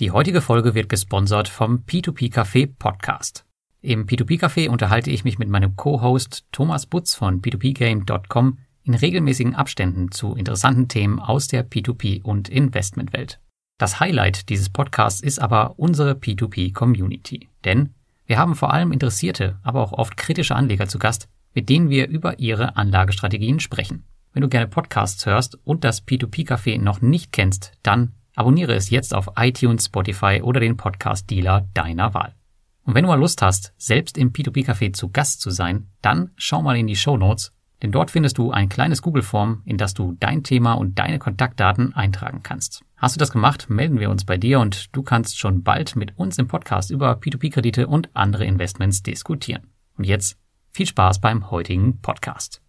Die heutige Folge wird gesponsert vom P2P Café Podcast. Im P2P Café unterhalte ich mich mit meinem Co-Host Thomas Butz von p2pgame.com in regelmäßigen Abständen zu interessanten Themen aus der P2P und Investmentwelt. Das Highlight dieses Podcasts ist aber unsere P2P Community, denn wir haben vor allem interessierte, aber auch oft kritische Anleger zu Gast, mit denen wir über ihre Anlagestrategien sprechen. Wenn du gerne Podcasts hörst und das P2P Café noch nicht kennst, dann abonniere es jetzt auf iTunes, Spotify oder den Podcast Dealer deiner Wahl. Und wenn du mal Lust hast, selbst im P2P Café zu Gast zu sein, dann schau mal in die Show Notes, denn dort findest du ein kleines Google-Form, in das du dein Thema und deine Kontaktdaten eintragen kannst. Hast du das gemacht, melden wir uns bei dir und du kannst schon bald mit uns im Podcast über P2P-Kredite und andere Investments diskutieren. Und jetzt viel Spaß beim heutigen Podcast.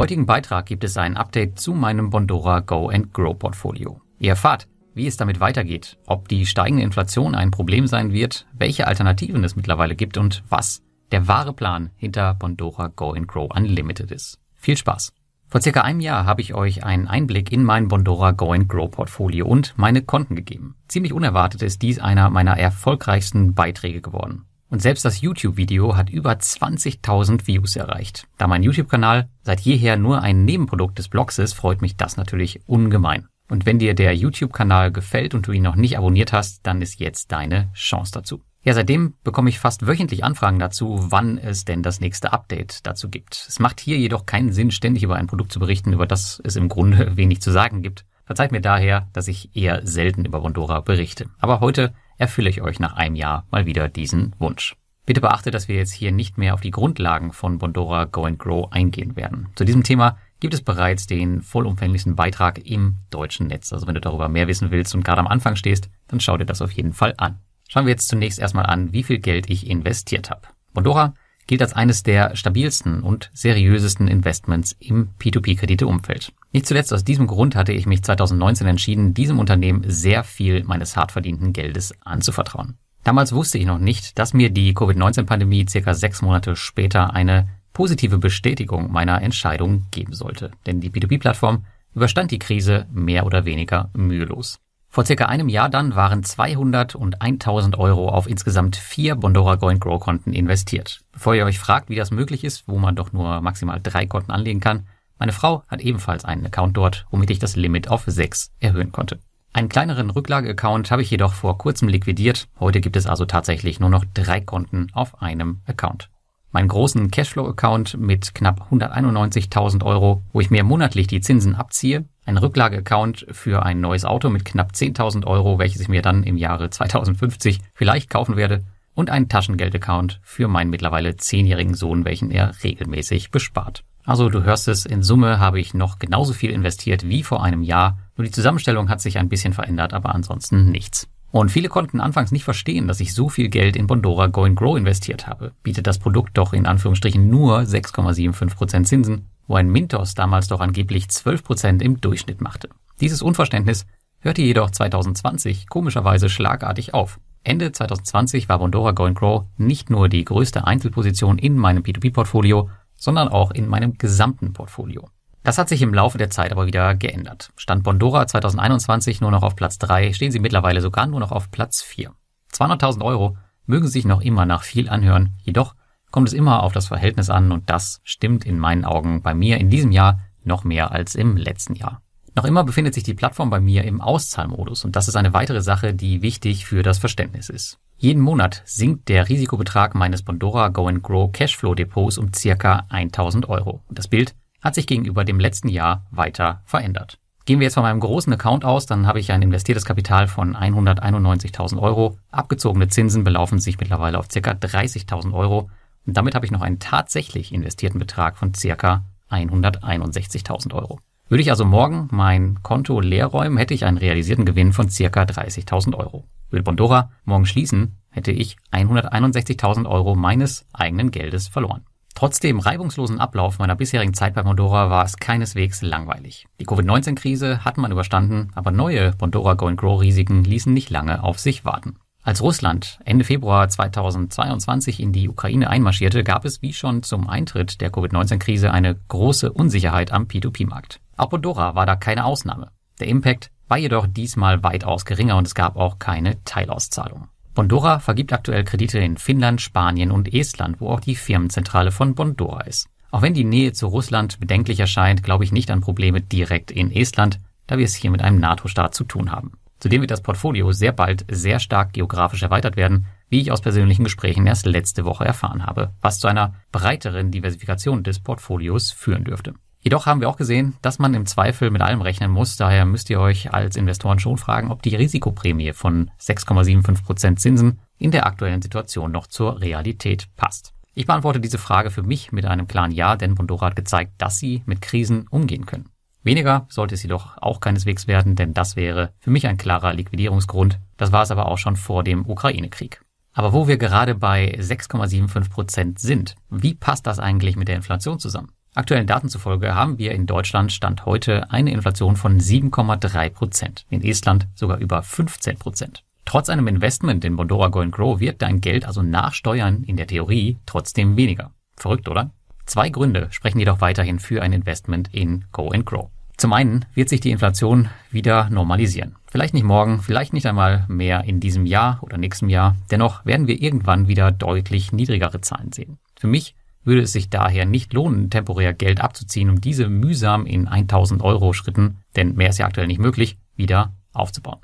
Heutigen Beitrag gibt es ein Update zu meinem Bondora Go and Grow Portfolio. Ihr erfahrt, wie es damit weitergeht, ob die steigende Inflation ein Problem sein wird, welche Alternativen es mittlerweile gibt und was der wahre Plan hinter Bondora Go and Grow Unlimited ist. Viel Spaß! Vor circa einem Jahr habe ich euch einen Einblick in mein Bondora Go and Grow Portfolio und meine Konten gegeben. Ziemlich unerwartet ist dies einer meiner erfolgreichsten Beiträge geworden. Und selbst das YouTube-Video hat über 20.000 Views erreicht. Da mein YouTube-Kanal seit jeher nur ein Nebenprodukt des Blogs ist, freut mich das natürlich ungemein. Und wenn dir der YouTube-Kanal gefällt und du ihn noch nicht abonniert hast, dann ist jetzt deine Chance dazu. Ja, seitdem bekomme ich fast wöchentlich Anfragen dazu, wann es denn das nächste Update dazu gibt. Es macht hier jedoch keinen Sinn, ständig über ein Produkt zu berichten, über das es im Grunde wenig zu sagen gibt. Verzeiht mir daher, dass ich eher selten über Bondora berichte. Aber heute erfülle ich euch nach einem Jahr mal wieder diesen Wunsch. Bitte beachte, dass wir jetzt hier nicht mehr auf die Grundlagen von Bondora Go and Grow eingehen werden. Zu diesem Thema gibt es bereits den vollumfänglichsten Beitrag im deutschen Netz. Also wenn du darüber mehr wissen willst und gerade am Anfang stehst, dann schau dir das auf jeden Fall an. Schauen wir jetzt zunächst erstmal an, wie viel Geld ich investiert habe. Bondora gilt als eines der stabilsten und seriösesten Investments im P2P-Krediteumfeld. Nicht zuletzt aus diesem Grund hatte ich mich 2019 entschieden, diesem Unternehmen sehr viel meines hart verdienten Geldes anzuvertrauen. Damals wusste ich noch nicht, dass mir die Covid-19-Pandemie circa sechs Monate später eine positive Bestätigung meiner Entscheidung geben sollte. Denn die P2P-Plattform überstand die Krise mehr oder weniger mühelos. Vor circa einem Jahr dann waren 200 und 1000 Euro auf insgesamt vier Bondora Go Grow Konten investiert. Bevor ihr euch fragt, wie das möglich ist, wo man doch nur maximal drei Konten anlegen kann, meine Frau hat ebenfalls einen Account dort, womit ich das Limit auf sechs erhöhen konnte. Einen kleineren Rücklageaccount habe ich jedoch vor kurzem liquidiert. Heute gibt es also tatsächlich nur noch drei Konten auf einem Account meinen großen Cashflow-Account mit knapp 191.000 Euro, wo ich mir monatlich die Zinsen abziehe, ein Rücklage-Account für ein neues Auto mit knapp 10.000 Euro, welches ich mir dann im Jahre 2050 vielleicht kaufen werde, und einen Taschengeld-Account für meinen mittlerweile zehnjährigen Sohn, welchen er regelmäßig bespart. Also du hörst es, in Summe habe ich noch genauso viel investiert wie vor einem Jahr, nur die Zusammenstellung hat sich ein bisschen verändert, aber ansonsten nichts. Und viele konnten anfangs nicht verstehen, dass ich so viel Geld in Bondora Go Grow investiert habe. Bietet das Produkt doch in Anführungsstrichen nur 6,75% Zinsen, wo ein Mintos damals doch angeblich 12% im Durchschnitt machte. Dieses Unverständnis hörte jedoch 2020 komischerweise schlagartig auf. Ende 2020 war Bondora Go Grow nicht nur die größte Einzelposition in meinem P2P-Portfolio, sondern auch in meinem gesamten Portfolio. Das hat sich im Laufe der Zeit aber wieder geändert. Stand Bondora 2021 nur noch auf Platz 3, stehen sie mittlerweile sogar nur noch auf Platz 4. 200.000 Euro mögen sich noch immer nach viel anhören, jedoch kommt es immer auf das Verhältnis an und das stimmt in meinen Augen bei mir in diesem Jahr noch mehr als im letzten Jahr. Noch immer befindet sich die Plattform bei mir im Auszahlmodus und das ist eine weitere Sache, die wichtig für das Verständnis ist. Jeden Monat sinkt der Risikobetrag meines Bondora Go and Grow Cashflow Depots um circa 1000 Euro. Das Bild hat sich gegenüber dem letzten Jahr weiter verändert. Gehen wir jetzt von meinem großen Account aus, dann habe ich ein investiertes Kapital von 191.000 Euro. Abgezogene Zinsen belaufen sich mittlerweile auf ca. 30.000 Euro. Und damit habe ich noch einen tatsächlich investierten Betrag von ca. 161.000 Euro. Würde ich also morgen mein Konto leer räumen, hätte ich einen realisierten Gewinn von circa 30.000 Euro. Würde Bondora morgen schließen, hätte ich 161.000 Euro meines eigenen Geldes verloren. Trotz dem reibungslosen Ablauf meiner bisherigen Zeit bei Bondora war es keineswegs langweilig. Die Covid-19-Krise hat man überstanden, aber neue Bondora Go Grow Risiken ließen nicht lange auf sich warten. Als Russland Ende Februar 2022 in die Ukraine einmarschierte, gab es wie schon zum Eintritt der Covid-19-Krise eine große Unsicherheit am P2P-Markt. Auch Bondora war da keine Ausnahme. Der Impact war jedoch diesmal weitaus geringer und es gab auch keine Teilauszahlung. Bondora vergibt aktuell Kredite in Finnland, Spanien und Estland, wo auch die Firmenzentrale von Bondora ist. Auch wenn die Nähe zu Russland bedenklich erscheint, glaube ich nicht an Probleme direkt in Estland, da wir es hier mit einem NATO-Staat zu tun haben. Zudem wird das Portfolio sehr bald sehr stark geografisch erweitert werden, wie ich aus persönlichen Gesprächen erst letzte Woche erfahren habe, was zu einer breiteren Diversifikation des Portfolios führen dürfte. Jedoch haben wir auch gesehen, dass man im Zweifel mit allem rechnen muss. Daher müsst ihr euch als Investoren schon fragen, ob die Risikoprämie von 6,75% Zinsen in der aktuellen Situation noch zur Realität passt. Ich beantworte diese Frage für mich mit einem klaren Ja, denn Bondora hat gezeigt, dass sie mit Krisen umgehen können. Weniger sollte es jedoch auch keineswegs werden, denn das wäre für mich ein klarer Liquidierungsgrund. Das war es aber auch schon vor dem Ukraine-Krieg. Aber wo wir gerade bei 6,75% sind, wie passt das eigentlich mit der Inflation zusammen? Aktuellen Daten zufolge haben wir in Deutschland Stand heute eine Inflation von 7,3 Prozent, in Estland sogar über 15 Prozent. Trotz einem Investment in Bondora Go Grow wird dein Geld also nach Steuern in der Theorie trotzdem weniger. Verrückt, oder? Zwei Gründe sprechen jedoch weiterhin für ein Investment in Go Grow. Zum einen wird sich die Inflation wieder normalisieren. Vielleicht nicht morgen, vielleicht nicht einmal mehr in diesem Jahr oder nächstem Jahr. Dennoch werden wir irgendwann wieder deutlich niedrigere Zahlen sehen. Für mich würde es sich daher nicht lohnen, temporär Geld abzuziehen, um diese mühsam in 1000 Euro Schritten, denn mehr ist ja aktuell nicht möglich, wieder aufzubauen.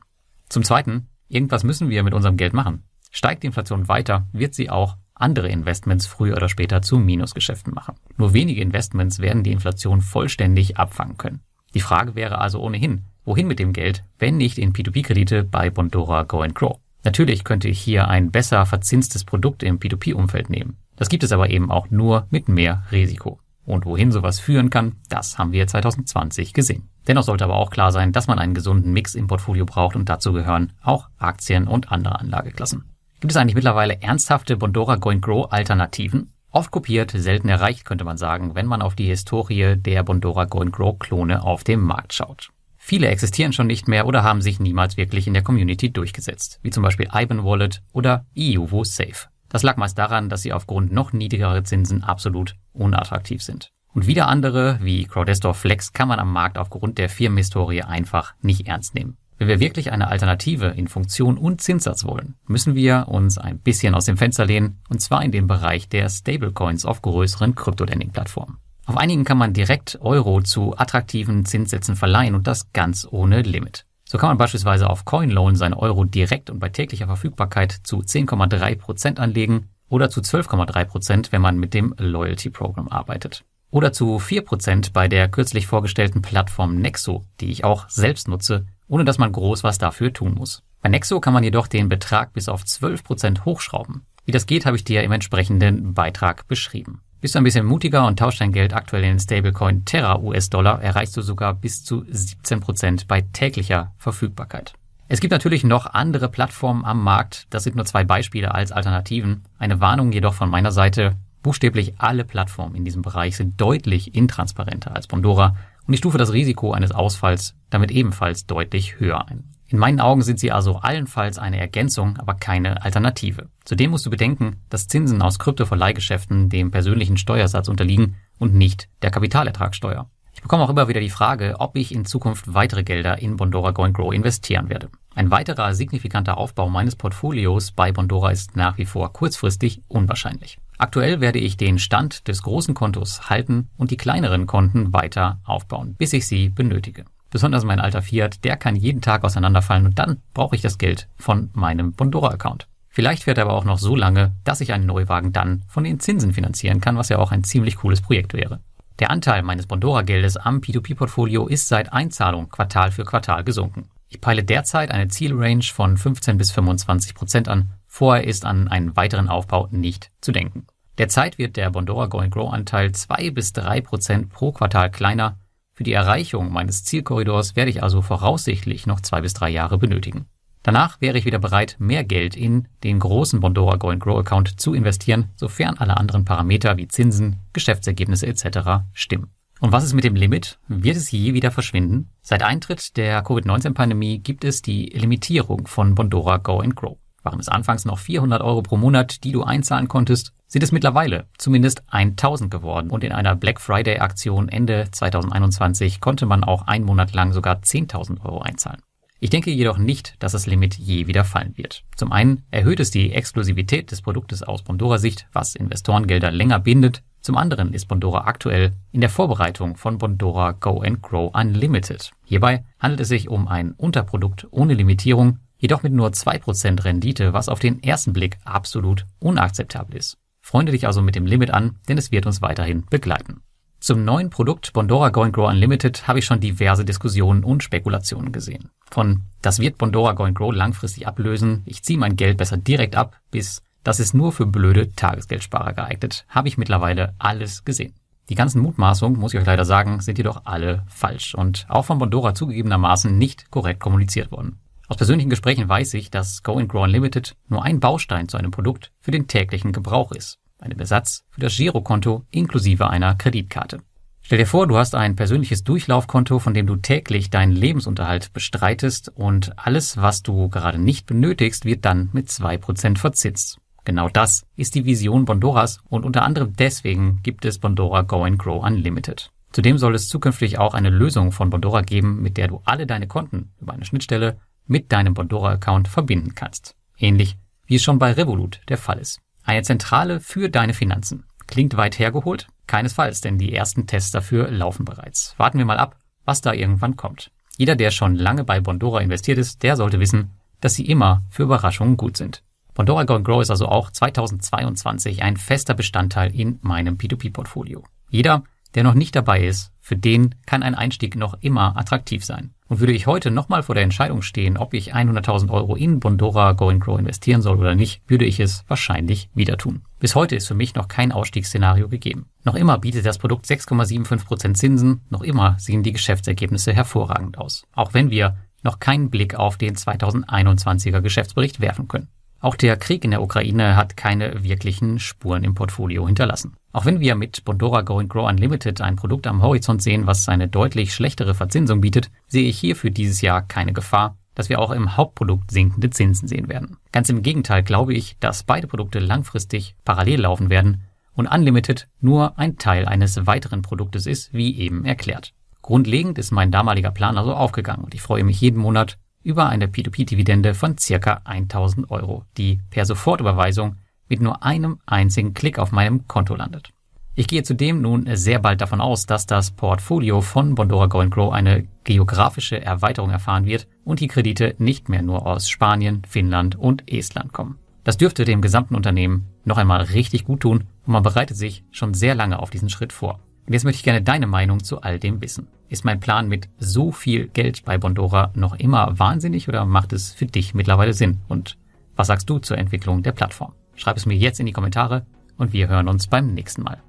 Zum Zweiten, irgendwas müssen wir mit unserem Geld machen. Steigt die Inflation weiter, wird sie auch andere Investments früher oder später zu Minusgeschäften machen. Nur wenige Investments werden die Inflation vollständig abfangen können. Die Frage wäre also ohnehin, wohin mit dem Geld, wenn nicht in P2P-Kredite bei Bondora Go Grow. Natürlich könnte ich hier ein besser verzinstes Produkt im P2P-Umfeld nehmen. Das gibt es aber eben auch nur mit mehr Risiko. Und wohin sowas führen kann, das haben wir 2020 gesehen. Dennoch sollte aber auch klar sein, dass man einen gesunden Mix im Portfolio braucht und dazu gehören auch Aktien und andere Anlageklassen. Gibt es eigentlich mittlerweile ernsthafte Bondora Go Grow Alternativen? Oft kopiert, selten erreicht, könnte man sagen, wenn man auf die Historie der Bondora Go Grow Klone auf dem Markt schaut. Viele existieren schon nicht mehr oder haben sich niemals wirklich in der Community durchgesetzt, wie zum Beispiel Iban Wallet oder EUVO Safe. Das lag meist daran, dass sie aufgrund noch niedrigerer Zinsen absolut unattraktiv sind. Und wieder andere, wie Crowdestor Flex, kann man am Markt aufgrund der Firmenhistorie einfach nicht ernst nehmen. Wenn wir wirklich eine Alternative in Funktion und Zinssatz wollen, müssen wir uns ein bisschen aus dem Fenster lehnen, und zwar in den Bereich der Stablecoins auf größeren Krypto-Lending-Plattformen. Auf einigen kann man direkt Euro zu attraktiven Zinssätzen verleihen und das ganz ohne Limit. So kann man beispielsweise auf CoinLoan seine Euro direkt und bei täglicher Verfügbarkeit zu 10,3 Prozent anlegen oder zu 12,3%, Prozent, wenn man mit dem Loyalty Program arbeitet. Oder zu 4% bei der kürzlich vorgestellten Plattform Nexo, die ich auch selbst nutze, ohne dass man groß was dafür tun muss. Bei Nexo kann man jedoch den Betrag bis auf 12% hochschrauben. Wie das geht, habe ich dir im entsprechenden Beitrag beschrieben. Bist du ein bisschen mutiger und tauschst dein Geld aktuell in den Stablecoin Terra US-Dollar, erreichst du sogar bis zu 17% bei täglicher Verfügbarkeit. Es gibt natürlich noch andere Plattformen am Markt. Das sind nur zwei Beispiele als Alternativen. Eine Warnung jedoch von meiner Seite. Buchstäblich alle Plattformen in diesem Bereich sind deutlich intransparenter als Bondora und ich stufe das Risiko eines Ausfalls damit ebenfalls deutlich höher ein. In meinen Augen sind sie also allenfalls eine Ergänzung, aber keine Alternative. Zudem musst du bedenken, dass Zinsen aus Kryptoverleihgeschäften dem persönlichen Steuersatz unterliegen und nicht der Kapitalertragssteuer. Ich bekomme auch immer wieder die Frage, ob ich in Zukunft weitere Gelder in Bondora Go Grow investieren werde. Ein weiterer signifikanter Aufbau meines Portfolios bei Bondora ist nach wie vor kurzfristig unwahrscheinlich. Aktuell werde ich den Stand des großen Kontos halten und die kleineren Konten weiter aufbauen, bis ich sie benötige. Besonders mein alter Fiat, der kann jeden Tag auseinanderfallen und dann brauche ich das Geld von meinem Bondora-Account. Vielleicht fährt er aber auch noch so lange, dass ich einen Neuwagen dann von den Zinsen finanzieren kann, was ja auch ein ziemlich cooles Projekt wäre. Der Anteil meines Bondora-Geldes am P2P-Portfolio ist seit Einzahlung Quartal für Quartal gesunken. Ich peile derzeit eine Zielrange von 15 bis 25 Prozent an. Vorher ist an einen weiteren Aufbau nicht zu denken. Derzeit wird der Bondora Go Grow Anteil 2 bis 3 Prozent pro Quartal kleiner Für die Erreichung meines Zielkorridors werde ich also voraussichtlich noch zwei bis drei Jahre benötigen. Danach wäre ich wieder bereit, mehr Geld in den großen Bondora Go Grow Account zu investieren, sofern alle anderen Parameter wie Zinsen, Geschäftsergebnisse etc. stimmen. Und was ist mit dem Limit? Wird es je wieder verschwinden? Seit Eintritt der Covid-19-Pandemie gibt es die Limitierung von Bondora Go Grow. Waren es anfangs noch 400 Euro pro Monat, die du einzahlen konntest, sind es mittlerweile zumindest 1000 geworden. Und in einer Black Friday Aktion Ende 2021 konnte man auch einen Monat lang sogar 10.000 Euro einzahlen. Ich denke jedoch nicht, dass das Limit je wieder fallen wird. Zum einen erhöht es die Exklusivität des Produktes aus Bondora Sicht, was Investorengelder länger bindet. Zum anderen ist Bondora aktuell in der Vorbereitung von Bondora Go and Grow Unlimited. Hierbei handelt es sich um ein Unterprodukt ohne Limitierung, jedoch mit nur 2% Rendite, was auf den ersten Blick absolut unakzeptabel ist. Freunde dich also mit dem Limit an, denn es wird uns weiterhin begleiten. Zum neuen Produkt Bondora Go and Grow Unlimited habe ich schon diverse Diskussionen und Spekulationen gesehen. Von das wird Bondora Go and Grow langfristig ablösen, ich ziehe mein Geld besser direkt ab, bis das ist nur für blöde Tagesgeldsparer geeignet, habe ich mittlerweile alles gesehen. Die ganzen Mutmaßungen, muss ich euch leider sagen, sind jedoch alle falsch und auch von Bondora zugegebenermaßen nicht korrekt kommuniziert worden. Aus persönlichen Gesprächen weiß ich, dass Go Grow Unlimited nur ein Baustein zu einem Produkt für den täglichen Gebrauch ist einem Ersatz für das Girokonto inklusive einer Kreditkarte. Stell dir vor, du hast ein persönliches Durchlaufkonto, von dem du täglich deinen Lebensunterhalt bestreitest und alles, was du gerade nicht benötigst, wird dann mit zwei Prozent verzinst. Genau das ist die Vision Bondoras und unter anderem deswegen gibt es Bondora Go and Grow Unlimited. Zudem soll es zukünftig auch eine Lösung von Bondora geben, mit der du alle deine Konten über eine Schnittstelle mit deinem Bondora-Account verbinden kannst. Ähnlich wie es schon bei Revolut der Fall ist. Eine Zentrale für deine Finanzen. Klingt weit hergeholt? Keinesfalls, denn die ersten Tests dafür laufen bereits. Warten wir mal ab, was da irgendwann kommt. Jeder, der schon lange bei Bondora investiert ist, der sollte wissen, dass sie immer für Überraschungen gut sind. Bondora Go Grow ist also auch 2022 ein fester Bestandteil in meinem P2P-Portfolio. Jeder, der noch nicht dabei ist, für den kann ein Einstieg noch immer attraktiv sein. Und würde ich heute nochmal vor der Entscheidung stehen, ob ich 100.000 Euro in Bondora Go Grow investieren soll oder nicht, würde ich es wahrscheinlich wieder tun. Bis heute ist für mich noch kein Ausstiegsszenario gegeben. Noch immer bietet das Produkt 6,75% Zinsen, noch immer sehen die Geschäftsergebnisse hervorragend aus. Auch wenn wir noch keinen Blick auf den 2021er Geschäftsbericht werfen können. Auch der Krieg in der Ukraine hat keine wirklichen Spuren im Portfolio hinterlassen. Auch wenn wir mit Bondora Go and Grow Unlimited ein Produkt am Horizont sehen, was eine deutlich schlechtere Verzinsung bietet, sehe ich hier für dieses Jahr keine Gefahr, dass wir auch im Hauptprodukt sinkende Zinsen sehen werden. Ganz im Gegenteil glaube ich, dass beide Produkte langfristig parallel laufen werden und Unlimited nur ein Teil eines weiteren Produktes ist, wie eben erklärt. Grundlegend ist mein damaliger Plan also aufgegangen und ich freue mich jeden Monat über eine P2P-Dividende von circa 1000 Euro, die per Sofortüberweisung mit nur einem einzigen Klick auf meinem Konto landet. Ich gehe zudem nun sehr bald davon aus, dass das Portfolio von Bondora Go Grow eine geografische Erweiterung erfahren wird und die Kredite nicht mehr nur aus Spanien, Finnland und Estland kommen. Das dürfte dem gesamten Unternehmen noch einmal richtig gut tun und man bereitet sich schon sehr lange auf diesen Schritt vor. Und jetzt möchte ich gerne deine Meinung zu all dem wissen. Ist mein Plan mit so viel Geld bei Bondora noch immer wahnsinnig oder macht es für dich mittlerweile Sinn? Und was sagst du zur Entwicklung der Plattform? Schreib es mir jetzt in die Kommentare und wir hören uns beim nächsten Mal.